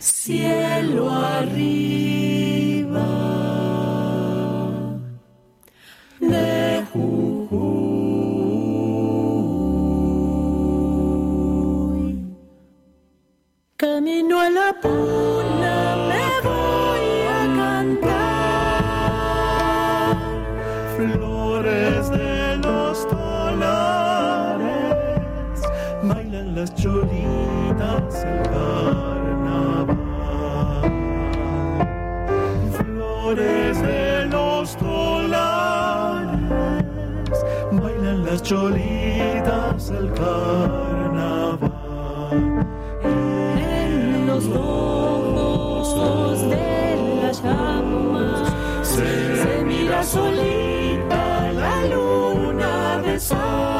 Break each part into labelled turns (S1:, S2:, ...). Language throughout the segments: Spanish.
S1: cielo arriba
S2: cholitas el carnaval.
S1: En los ojos de las llamas se, mira solita la luna de sal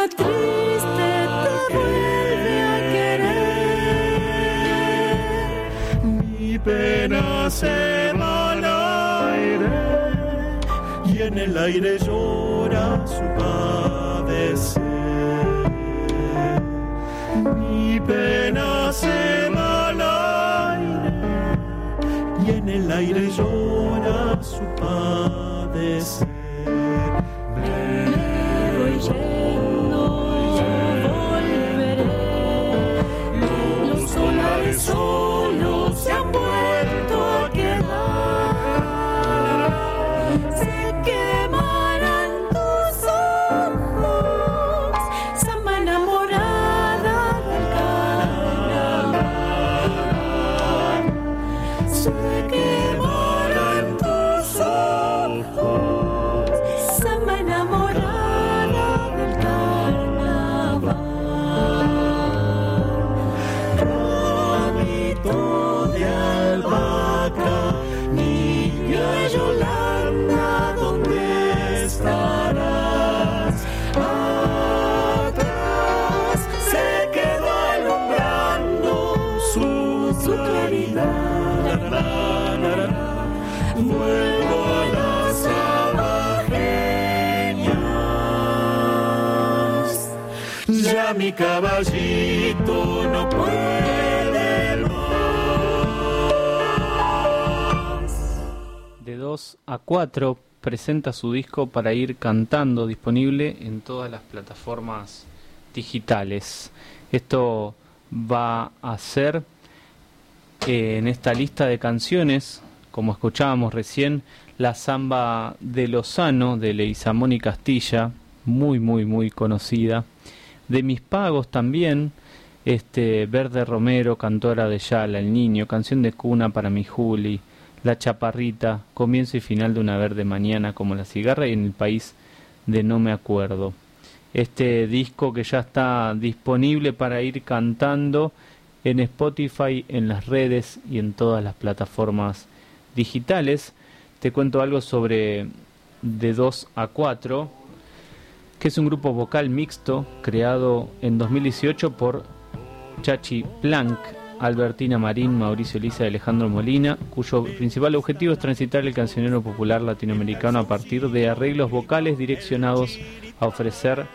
S1: puna triste te vuelve querer.
S2: Mi pena se va al aire y en el aire llora su padecer. Mi pena se va aire y en el aire llora su padecer. Mi caballito no puede más.
S3: De 2 a 4 presenta su disco para ir cantando disponible en todas las plataformas digitales. Esto va a ser eh, en esta lista de canciones, como escuchábamos recién, la samba de Lozano de Leizamón y Castilla, muy muy muy conocida. De mis pagos también, este Verde Romero, Cantora de Yala, El Niño, Canción de Cuna para mi Juli, La Chaparrita, Comienzo y Final de una Verde Mañana como la cigarra y en el país de No Me Acuerdo. Este disco que ya está disponible para ir cantando en Spotify, en las redes y en todas las plataformas digitales. Te cuento algo sobre De 2 a 4, que es un grupo vocal mixto creado en 2018 por Chachi Planck, Albertina Marín, Mauricio Elisa y Alejandro Molina, cuyo principal objetivo es transitar el cancionero popular latinoamericano a partir de arreglos vocales direccionados a ofrecer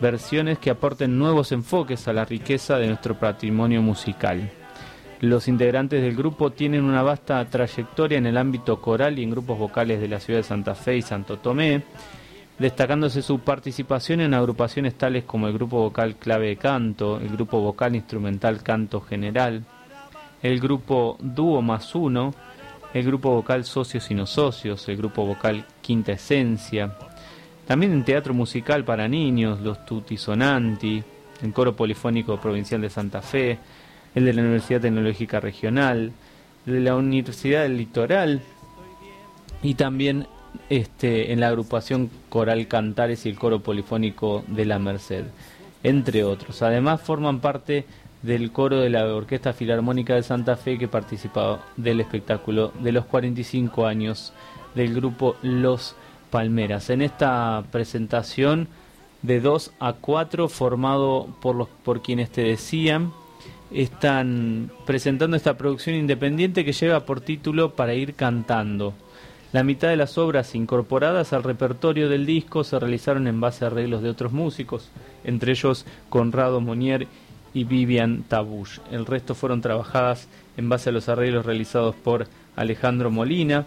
S3: versiones que aporten nuevos enfoques a la riqueza de nuestro patrimonio musical.
S1: Los integrantes del grupo tienen una vasta trayectoria en el ámbito coral y en grupos vocales de la ciudad de Santa Fe y Santo Tomé, destacándose su participación en agrupaciones tales como el grupo vocal clave de canto, el grupo vocal instrumental canto general, el grupo dúo más uno, el grupo vocal socios y no socios, el grupo vocal quinta esencia, también en teatro musical para niños, los Tutti Sonanti, el coro polifónico provincial de Santa Fe, el de la Universidad Tecnológica Regional, el de la Universidad del Litoral y también este, en la agrupación Coral Cantares y el coro polifónico de la Merced, entre otros. Además forman parte del coro de la Orquesta Filarmónica de Santa Fe que participaba del espectáculo de los 45 años del grupo Los Palmeras. En esta presentación de 2 a 4 formado por los por quienes te decían están presentando esta producción independiente que lleva por título Para ir cantando. La mitad de las obras incorporadas al repertorio del disco se realizaron en base a arreglos de otros músicos, entre ellos Conrado Monier y Vivian Tabush. El resto fueron trabajadas en base a los arreglos realizados por Alejandro Molina,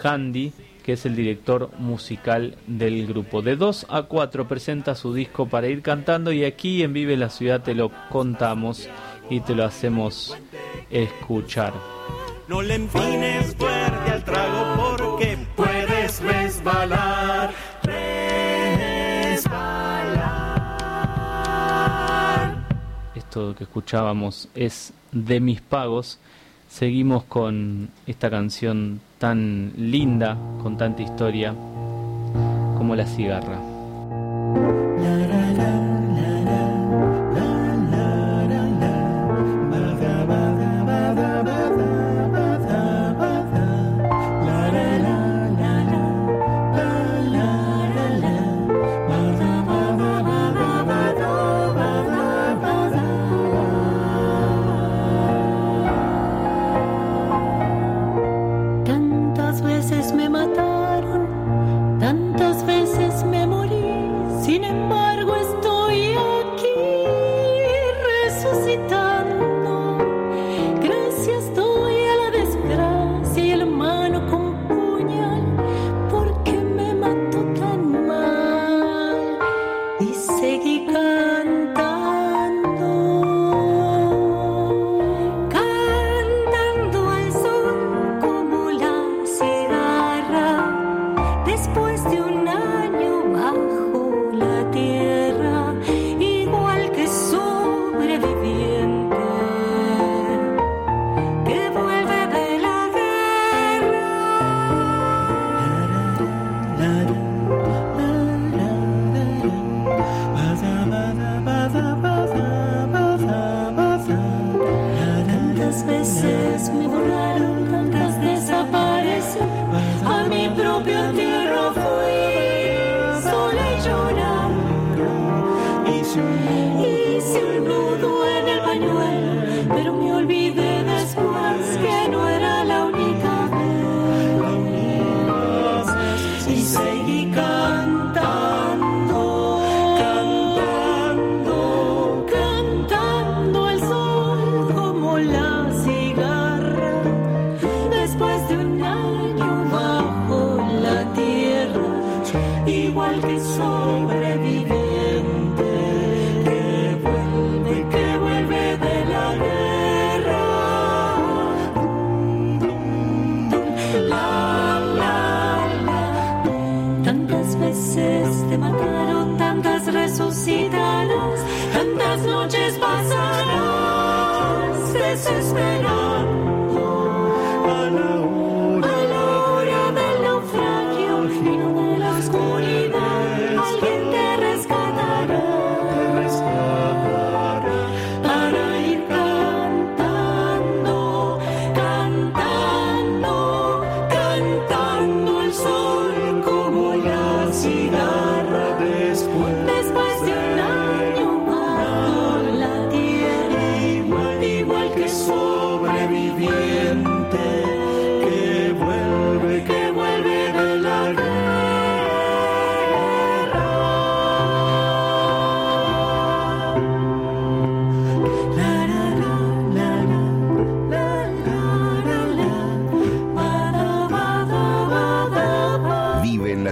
S1: Handy, que es el director musical del grupo. De 2 a 4 presenta su disco para ir cantando y aquí en Vive la Ciudad te lo contamos y te lo hacemos escuchar.
S2: No le fuerte trago porque puedes resbalar, resbalar.
S1: Esto que escuchábamos es de mis pagos. Seguimos con esta canción tan linda, con tanta historia, como La cigarra.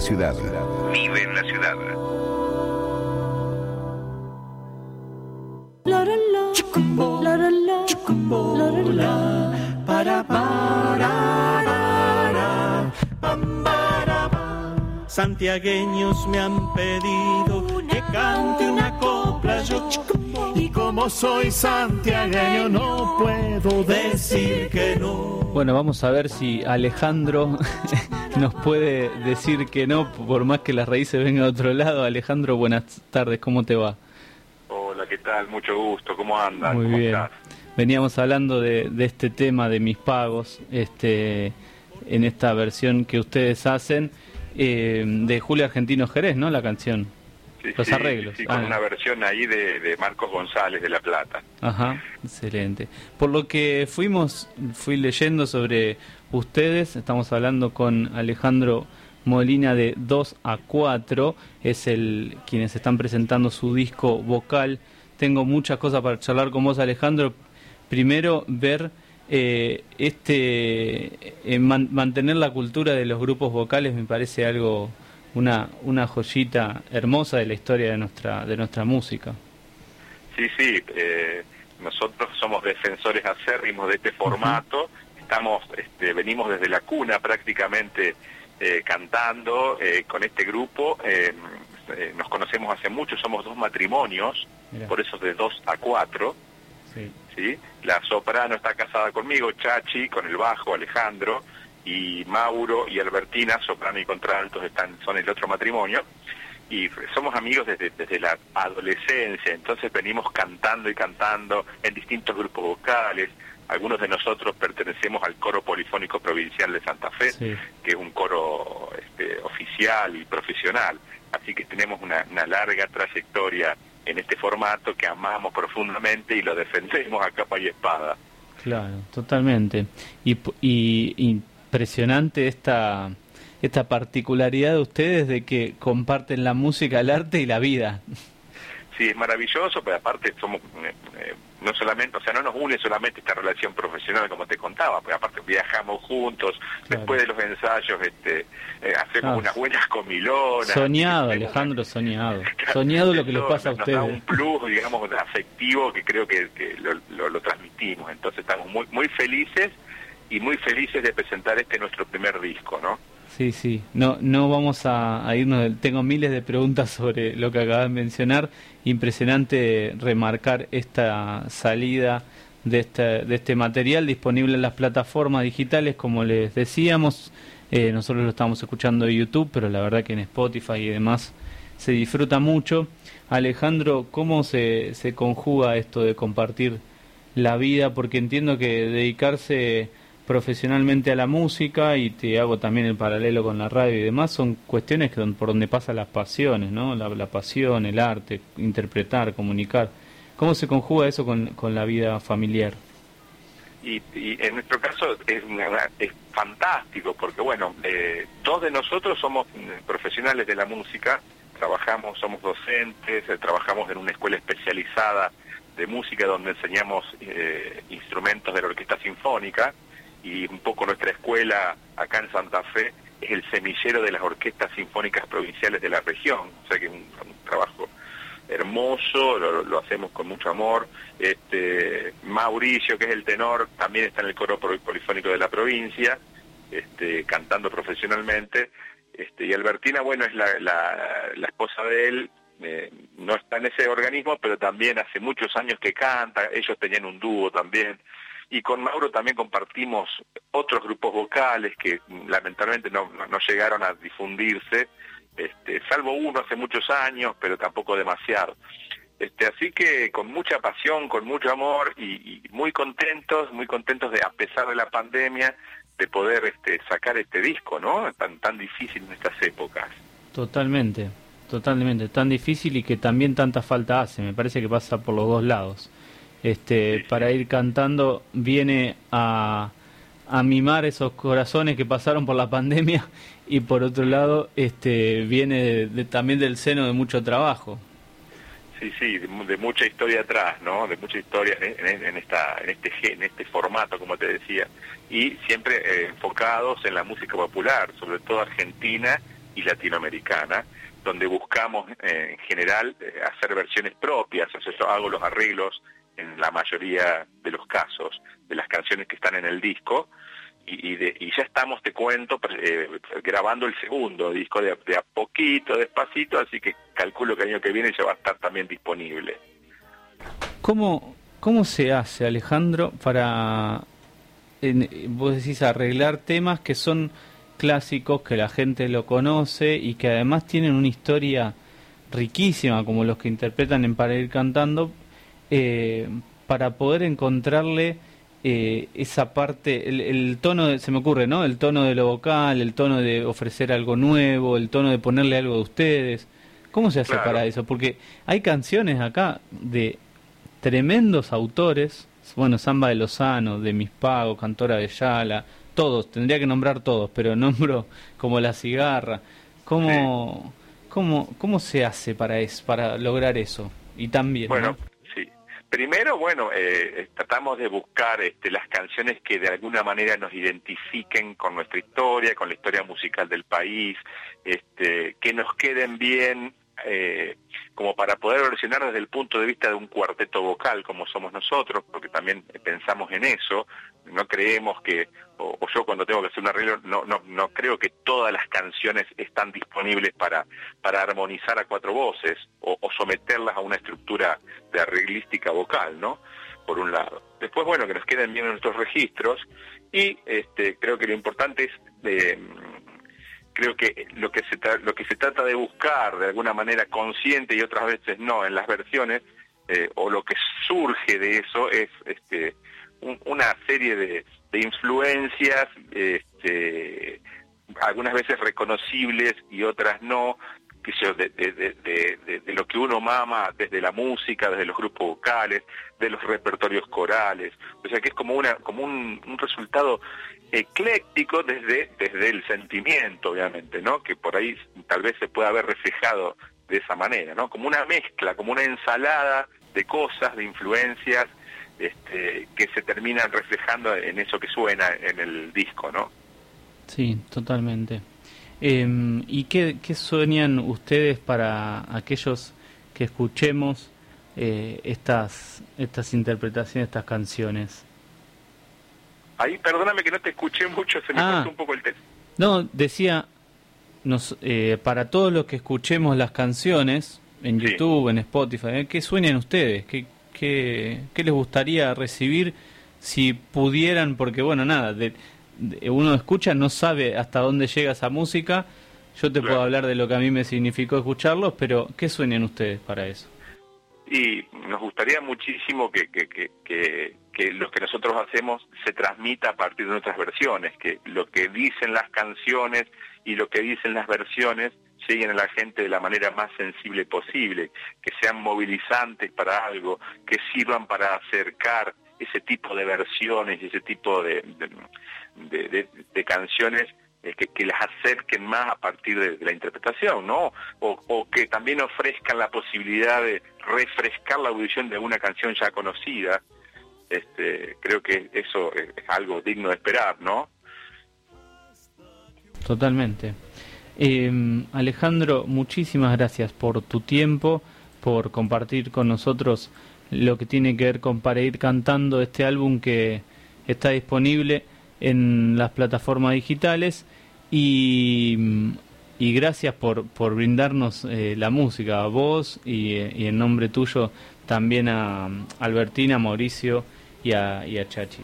S4: Ciudad. Vive en la ciudad.
S2: Santiagueños me han pedido que cante una copla yo. Y como soy santiagueño no puedo decir que no.
S3: Bueno, vamos a ver si Alejandro nos puede decir que no, por más que las raíces vengan a otro lado. Alejandro, buenas tardes, ¿cómo te va?
S5: Hola, ¿qué tal? Mucho gusto, ¿cómo andas?
S3: Muy bien. Veníamos hablando de, de, este tema de mis pagos, este, en esta versión que ustedes hacen eh, de Julio Argentino Jerez, ¿no? La canción. Los arreglos.
S5: Sí, con ah. una versión ahí de, Marcos González de La Plata.
S3: Ajá, excelente. Por lo que fuimos, fui leyendo sobre ustedes, estamos hablando con Alejandro Molina de 2 a 4, es el quienes están presentando su disco vocal. Tengo muchas cosas para charlar con vos, Alejandro. Primero, ver eh, este eh, mantener la cultura de los grupos vocales me parece algo una una joyita hermosa de la historia de nuestra de nuestra música.
S5: Sí sí eh, nosotros somos defensores acérrimos de este formato. Estamos este, venimos desde la cuna prácticamente eh, cantando con este grupo. Nos conocemos hace mucho somos dos matrimonios por eso de dos a cuatro. Sí. La soprano está casada conmigo, Chachi, con el bajo, Alejandro, y Mauro y Albertina, soprano y contraltos, están, son el otro matrimonio. Y somos amigos desde, desde la adolescencia, entonces venimos cantando y cantando en distintos grupos vocales. Algunos de nosotros pertenecemos al coro polifónico provincial de Santa Fe, que es un coro este, oficial y profesional. Así que tenemos una, una larga trayectoria en este formato que amamos profundamente y lo defendemos a capa y espada.
S3: Claro, totalmente. Y, y impresionante esta, esta particularidad de ustedes de que comparten la música, el arte y la vida.
S5: Sí, es maravilloso, pero aparte somos eh, eh, no solamente, o sea, no nos une solamente esta relación profesional como te contaba, porque aparte viajamos juntos, después de los ensayos este eh, hacemos unas buenas comilonas.
S3: Soñado, Alejandro, soñado. soñado lo que les pasa a ustedes.
S5: Nos da un plus, digamos, afectivo que creo que, lo, lo, transmitimos. Entonces estamos muy muy felices y muy felices de presentar este nuestro primer disco, ¿no?
S3: Sí, sí, no, no vamos a, irnos, tengo miles de preguntas sobre lo que acabas de mencionar, impresionante remarcar esta salida de este, de este material disponible en las plataformas digitales, como les decíamos, eh, nosotros lo estamos escuchando en YouTube, pero la verdad que en Spotify y demás se disfruta mucho. Alejandro, ¿cómo se, se conjuga esto de compartir la vida? Porque entiendo que dedicarse profesionalmente a la música y te hago también el paralelo con la radio y demás, son cuestiones que por donde pasan las pasiones, ¿no? La, pasión, el arte, interpretar, comunicar. ¿Cómo se conjuga eso con, con la vida familiar?
S5: Y, en nuestro caso es, es fantástico porque, bueno, eh, dos de nosotros somos profesionales de la música, trabajamos, somos docentes, eh, trabajamos en una escuela especializada de música donde enseñamos eh, instrumentos de la orquesta sinfónica, y un poco nuestra escuela acá en Santa Fe es el semillero de las orquestas sinfónicas provinciales de la región, o sea que es un, trabajo hermoso, lo, hacemos con mucho amor. Este, Mauricio, que es el tenor, también está en el coro polifónico de la provincia, este, cantando profesionalmente. Este, y Albertina, bueno, es la, la, esposa de él, eh, no está en ese organismo, pero también hace muchos años que canta, ellos tenían un dúo también y con Mauro también compartimos otros grupos vocales que lamentablemente no, no, llegaron a difundirse, este, salvo uno hace muchos años, pero tampoco demasiado. Este, así que con mucha pasión, con mucho amor y, muy contentos, muy contentos de, a pesar de la pandemia, de poder este, sacar este disco, ¿no? Tan, tan difícil en estas épocas.
S3: Totalmente, totalmente, tan difícil y que también tanta falta hace, me parece que pasa por los dos lados este, para ir cantando, viene a, a mimar esos corazones que pasaron por la pandemia y por otro lado este, viene también del seno de mucho trabajo.
S5: Sí, sí, de, mucha historia atrás, ¿no? De mucha historia en, esta, en este en este formato, como te decía, y siempre eh, enfocados en la música popular, sobre todo argentina y latinoamericana, donde buscamos eh, en general eh, hacer versiones propias, o sea, yo hago los arreglos en la mayoría de los casos de las canciones que están en el disco, y, ya estamos, te cuento, eh, grabando el segundo disco de, a poquito, despacito, así que calculo que el año que viene ya va a estar también disponible.
S3: ¿Cómo, cómo se hace, Alejandro, para, vos decís, arreglar temas que son clásicos, que la gente lo conoce y que además tienen una historia riquísima, como los que interpretan en Para ir cantando, eh, para poder encontrarle eh, esa parte, el, tono, se me ocurre, ¿no? El tono de lo vocal, el tono de ofrecer algo nuevo, el tono de ponerle algo de ustedes. ¿Cómo se hace para eso? Porque hay canciones acá de tremendos autores, bueno, Samba de Lozano, de Mis Pagos, Cantora de Yala, todos, tendría que nombrar todos, pero nombro como La Cigarra. ¿Cómo, cómo, cómo se hace para, es, para lograr eso? Y también,
S5: bueno, Primero, bueno, eh, tratamos de buscar este, las canciones que de alguna manera nos identifiquen con nuestra historia, con la historia musical del país, este, que nos queden bien eh, como para poder versionar desde el punto de vista de un cuarteto vocal como somos nosotros, porque también pensamos en eso, no creemos que, o, yo cuando tengo que hacer un arreglo, no, no, no creo que todas las canciones están disponibles para, para armonizar a cuatro voces o, someterlas a una estructura de arreglística vocal, ¿no? Por un lado. Después, bueno, que nos queden bien nuestros registros y este, creo que lo importante es... de creo que lo que se lo que se trata de buscar de alguna manera consciente y otras veces no en las versiones eh, o lo que surge de eso es este una serie de, influencias este, algunas veces reconocibles y otras no que de, de, de, lo que uno mama desde la música, desde los grupos vocales, de los repertorios corales. O sea que es como una como un, un resultado ecléctico desde, desde el sentimiento, obviamente, ¿no? Que por ahí tal vez se pueda haber reflejado de esa manera, ¿no? Como una mezcla, como una ensalada de cosas, de influencias, este, que se terminan reflejando en eso que suena en el disco, ¿no?
S3: Sí, totalmente. Em, ¿Y qué, qué, sueñan ustedes para aquellos que escuchemos eh, estas, estas interpretaciones, estas canciones?
S5: Ahí, perdóname que no te escuché mucho, se me ah. cortó un poco el texto.
S3: No, decía, nos, eh, para todos los que escuchemos las canciones en YouTube, en Spotify, ¿eh? ¿qué sueñan ustedes? ¿Qué, qué, qué les gustaría recibir si pudieran? Porque, bueno, nada, de, uno escucha, no sabe hasta dónde llega esa música. Yo te puedo hablar de lo que a mí me significó escucharlos, pero ¿qué sueñan ustedes para eso?
S5: Y nos gustaría muchísimo que, que, que, que, lo que nosotros hacemos se transmita a partir de nuestras versiones, que lo que dicen las canciones y lo que dicen las versiones lleguen a la gente de la manera más sensible posible, que sean movilizantes para algo, que sirvan para acercar ese tipo de versiones y ese tipo de, canciones eh, que, las acerquen más a partir de, la interpretación, ¿no? O, que también ofrezcan la posibilidad de refrescar la audición de una canción ya conocida. Este, creo que eso es algo digno de esperar, ¿no?
S3: Totalmente. Em, Alejandro, muchísimas gracias por tu tiempo, por compartir con nosotros lo que tiene que ver con Para ir cantando este álbum que está disponible en las plataformas digitales y, y gracias por, por brindarnos eh, la música a vos y, y, en nombre tuyo también a Albertina, Mauricio y a, y a Chachi.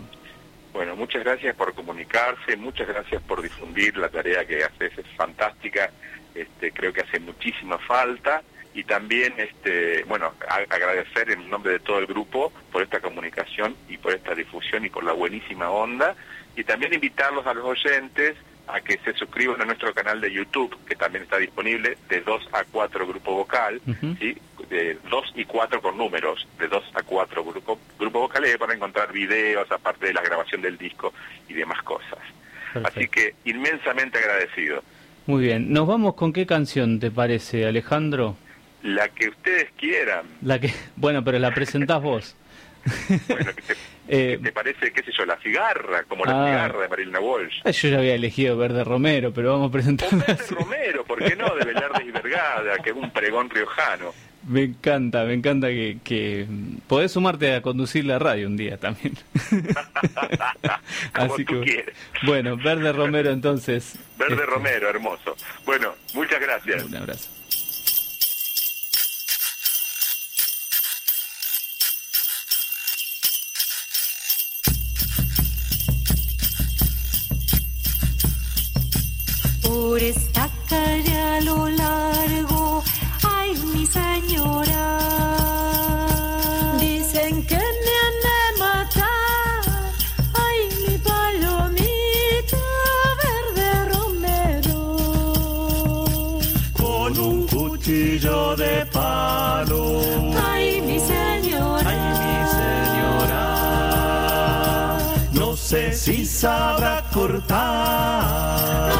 S5: Bueno, muchas gracias por comunicarse, muchas gracias por difundir la tarea que haces, es fantástica, este, creo que hace muchísima falta y también, este, bueno, agradecer en nombre de todo el grupo por esta comunicación y por esta difusión y por la buenísima onda y también invitarlos a los oyentes a que se suscriban a nuestro canal de YouTube, que también está disponible, de 2 a 4 grupo vocal, ¿sí? de 2 y 4 con números, de 2 a 4 grupo, grupo vocales para encontrar videos, aparte de la grabación del disco y demás cosas. Así que inmensamente agradecido.
S3: Muy bien, nos vamos con qué canción te parece, Alejandro?
S5: La que ustedes quieran.
S3: La que, bueno, pero la presentás vos.
S5: Bueno, ¿qué te,
S3: Eh,
S5: qué te parece, qué sé yo, la cigarra, como la
S3: Ah.
S5: cigarra de Marilena Walsh?
S3: Yo ya había elegido Verde Romero, pero vamos a
S5: Pepe
S3: así.
S5: Romero, ¿por qué no? De Velarde y Vergada, que es un pregón riojano.
S3: Me encanta, me encanta que, que podés sumarte a conducir la radio un día también.
S5: Como tú quieres.
S3: bueno, Verde Romero entonces.
S5: Verde
S3: este,
S5: Romero, hermoso. Bueno, muchas gracias.
S3: Un abrazo.
S1: Por esta calle a lo largo, ay mi señora. Dicen que me han de matar, ay mi palomita verde romero.
S2: Con un cuchillo de palo.
S1: Ay mi señora.
S2: Ay, mi señora. No sé si sabrá cortar.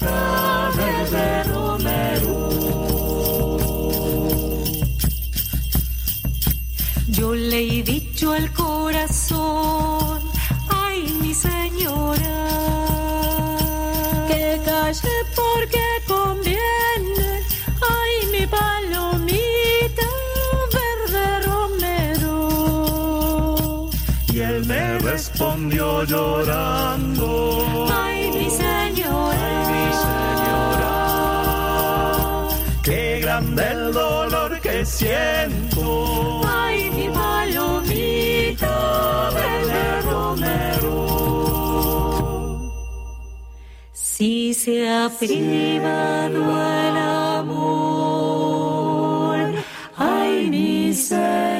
S1: Palomita verde romero. Yo le he dicho al corazón, ay mi señora, que calle porque conviene, ay mi palomita verde romero.
S2: Y él me respondió llorando. Qué grande el dolor que siento.
S1: Ay, mi palomita verde romero. Si se ha privado el amor, ay, mi señora.